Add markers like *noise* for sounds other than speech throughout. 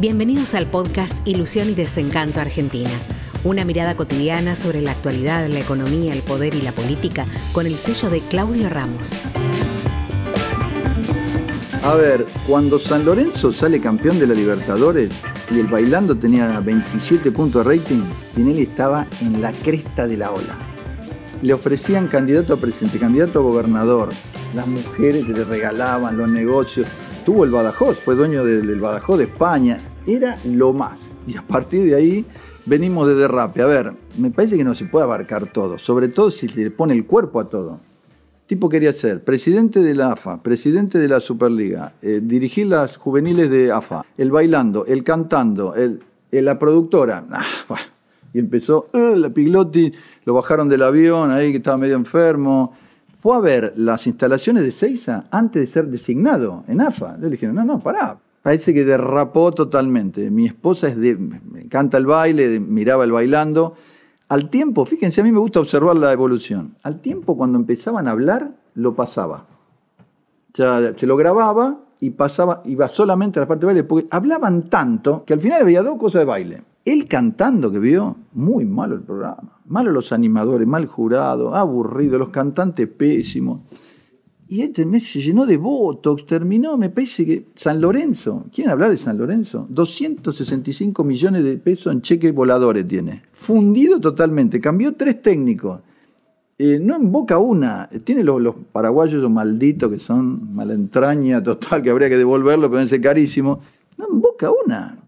Bienvenidos al podcast Ilusión y Desencanto Argentina. Una mirada cotidiana sobre la actualidad, la economía, el poder y la política con el sello de Claudio Ramos. A ver, cuando San Lorenzo sale campeón de la Libertadores y el bailando tenía 27 puntos de rating, Tinelli estaba en la cresta de la ola. Le ofrecían candidato a presidente, candidato a gobernador, las mujeres le regalaban los negocios. Tuvo el Badajoz, fue dueño del, Badajoz de España, era lo más. Y a partir de ahí venimos de derrape. A ver, me parece que no se puede abarcar todo, sobre todo si le pone el cuerpo a todo tipo quería ser presidente de la AFA, presidente de la Superliga, eh, dirigir las juveniles de AFA, el bailando, el cantando, el, la productora. Ah, y empezó, uh, la Piglotti, lo bajaron del avión ahí que estaba medio enfermo. Fue a ver las instalaciones de Seiza antes de ser designado en AFA. Le dijeron, no, no, pará. Parece que derrapó totalmente. Mi esposa es de, me encanta el baile, miraba el bailando al tiempo, fíjense, a mí me gusta observar la evolución. Al tiempo, cuando empezaban a hablar, lo pasaba. Ya se lo grababa y pasaba, iba solamente a la parte de baile, porque hablaban tanto que al final había dos cosas de baile. Él cantando que vio, muy malo el programa. Malo los animadores, mal jurado, aburrido, los cantantes pésimos. Y este mes se llenó de Botox, terminó, me parece que San Lorenzo, ¿quieren hablar de San Lorenzo? 265 millones de pesos en cheques voladores tiene. Fundido totalmente, cambió tres técnicos. Eh, no invoca una, tiene los, paraguayos malditos que son mala entraña total, que habría que devolverlo, pero es carísimo. No invoca una.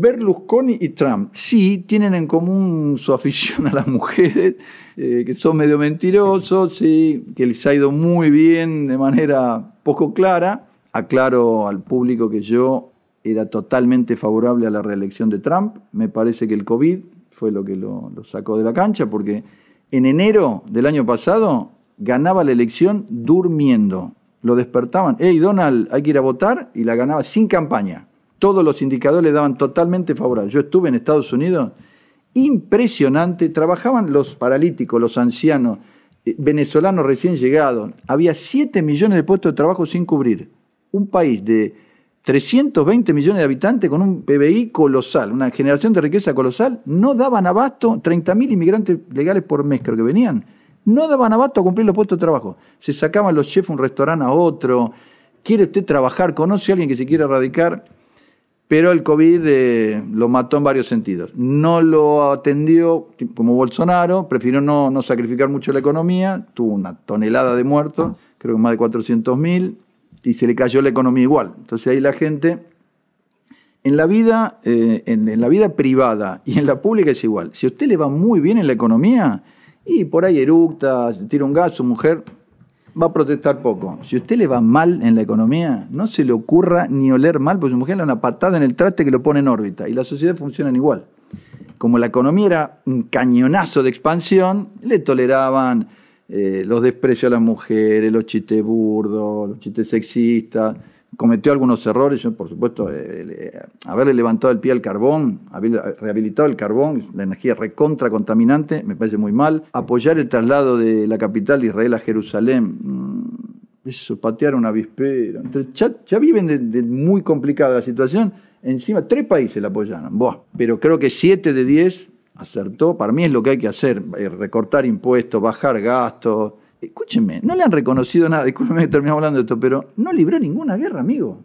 Berlusconi y Trump, sí, tienen en común su afición a las mujeres, eh, que son medio mentirosos, que les ha ido muy bien de manera poco clara. Aclaro al público que yo era totalmente favorable a la reelección de Trump. Me parece que el COVID fue lo que lo, lo sacó de la cancha, porque en enero del año pasado ganaba la elección durmiendo. Lo despertaban, hey Donald, hay que ir a votar, y la ganaba sin campaña todos los indicadores le daban totalmente favorables. Yo estuve en Estados Unidos, impresionante, trabajaban los paralíticos, los ancianos, eh, venezolanos recién llegados, había 7 millones de puestos de trabajo sin cubrir. Un país de 320 millones de habitantes con un PBI colosal, una generación de riqueza colosal, no daban abasto, 30.000 inmigrantes legales por mes creo que venían, no daban abasto a cumplir los puestos de trabajo. Se sacaban los chefs un restaurante a otro, quiere usted trabajar, conoce a alguien que se quiera radicar, pero el COVID eh, lo mató en varios sentidos. No lo atendió como Bolsonaro, prefirió no, no sacrificar mucho la economía, tuvo una tonelada de muertos, creo que más de 400 mil, y se le cayó la economía igual. Entonces ahí la gente, en la vida, eh, en, la vida privada y en la pública es igual. Si a usted le va muy bien en la economía, y por ahí eructa, tira un gas, su mujer va a protestar poco. Si a usted le va mal en la economía, no se le ocurra ni oler mal, porque su mujer le da una patada en el traste que lo pone en órbita. Y la sociedad funciona igual. Como la economía era un cañonazo de expansión, le toleraban eh, los desprecios a las mujeres, los chistes burdos, los chistes sexistas cometió algunos errores, por supuesto, eh, haberle levantado el pie al carbón, haber rehabilitado el carbón, la energía recontra contaminante, me parece muy mal. Apoyar el traslado de la capital de Israel a Jerusalén, mm, eso, patear una avispero. ya, ya, viven de, muy complicada la situación, encima tres países la apoyaron, Buah. pero creo que siete de diez acertó, para mí es lo que hay que hacer, eh, recortar impuestos, bajar gastos, Escúchenme, no le han reconocido nada, discúlpenme que terminamos hablando de esto, pero no libró ninguna guerra, amigo.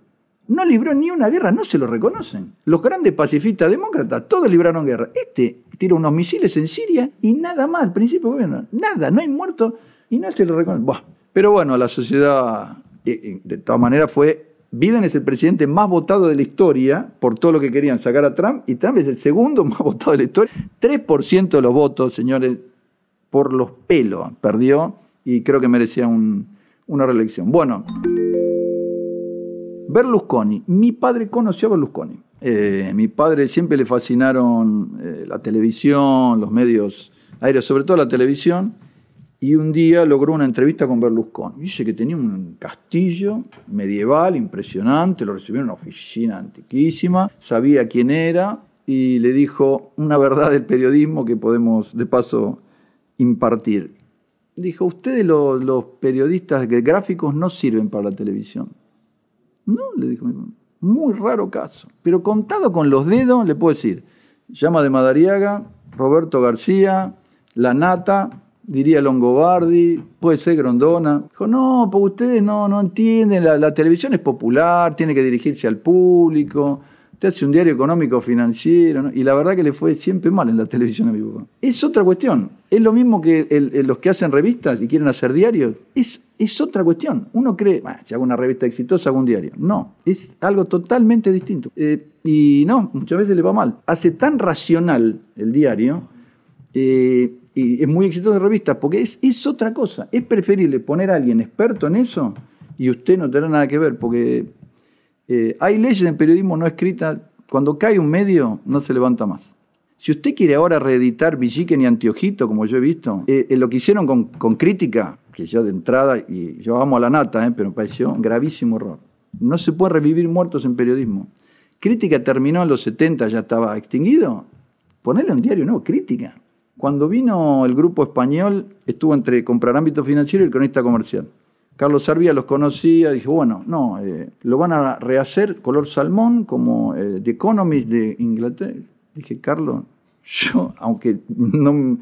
No libró ni una guerra, no se lo reconocen. Los grandes pacifistas demócratas, todos libraron guerra. Este tira unos misiles en Siria y nada más, al principio gobierno, nada, no hay muertos y no se lo reconoce. Pero bueno, la sociedad, eh, eh, de todas maneras, fue. Biden es el presidente más votado de la historia por todo lo que querían sacar a Trump y Trump es el segundo *laughs* más votado de la historia. 3% de los votos, señores, por los pelos perdió y creo que merecía una reelección. Bueno, Berlusconi. Mi padre conoció a Berlusconi. Eh, mi padre siempre le fascinaron eh, la televisión, los medios aéreos, sobre todo la televisión, y un día logró una entrevista con Berlusconi. Dice que tenía un castillo medieval impresionante, lo recibió en una oficina antiquísima, sabía quién era y le dijo una verdad del periodismo que podemos de paso impartir dijo, ustedes los, periodistas gráficos no sirven para la televisión. No, le dijo, Muy raro caso. Pero contado con los dedos, le puedo decir, llama de Madariaga, Roberto García, La Nata, diría Longobardi, puede ser Grondona. Dijo, no, porque ustedes no, no entienden, la, la televisión es popular, tiene que dirigirse al público Hace un diario económico financiero, y la verdad que le fue siempre mal en la televisión a mi papá. Es otra cuestión. Es lo mismo que los que hacen revistas y quieren hacer diarios. Es, es otra cuestión. Uno cree, si hago una revista exitosa, hago un diario. No, es algo totalmente distinto. Eh, y no, muchas veces le va mal. Hace tan racional el diario. Eh, y es muy exitoso de revista, porque es, es otra cosa. Es preferible poner a alguien experto en eso y usted no tendrá nada que ver, porque eh, hay leyes en periodismo no escritas, cuando cae un medio no se levanta más. Si usted quiere ahora reeditar Villiquen y Antiojito, como yo he visto, eh, eh, lo que hicieron con, crítica, que yo de entrada, y yo amo a la nata, pero me pareció un gravísimo error. No se puede revivir muertos en periodismo. Crítica terminó en los 70, ya estaba extinguido. Ponerle un diario nuevo, crítica. Cuando vino el grupo español, estuvo entre comprar ámbito financiero y el cronista comercial. Carlos Sarvía los conocía, dije, bueno, no, eh, lo van a rehacer color salmón como eh, The Economist de Inglaterra. Dije, Carlos, yo, aunque no,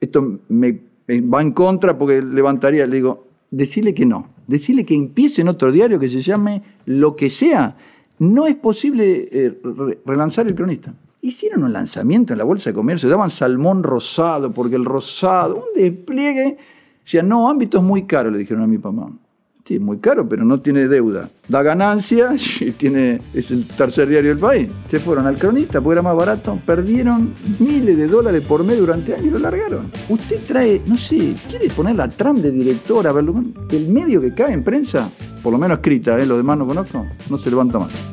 esto me, va en contra porque levantaría, le digo, decirle que no, decirle que empiece en otro diario que se llame lo que sea. No es posible eh, relanzar el cronista. Hicieron un lanzamiento en la Bolsa de Comercio, daban salmón rosado, porque el rosado, un despliegue sea, no, ámbito es muy caro, le dijeron a mi papá. Sí, muy caro, pero no tiene deuda. Da ganancia y tiene, es el tercer diario del país. Se fueron al cronista porque era más barato. Perdieron miles de dólares por mes durante años y lo largaron. Usted trae, no sé, quiere poner la tram de director a verlo. El medio que cae en prensa, por lo menos escrita, ¿eh? lo demás no conozco, no se levanta más.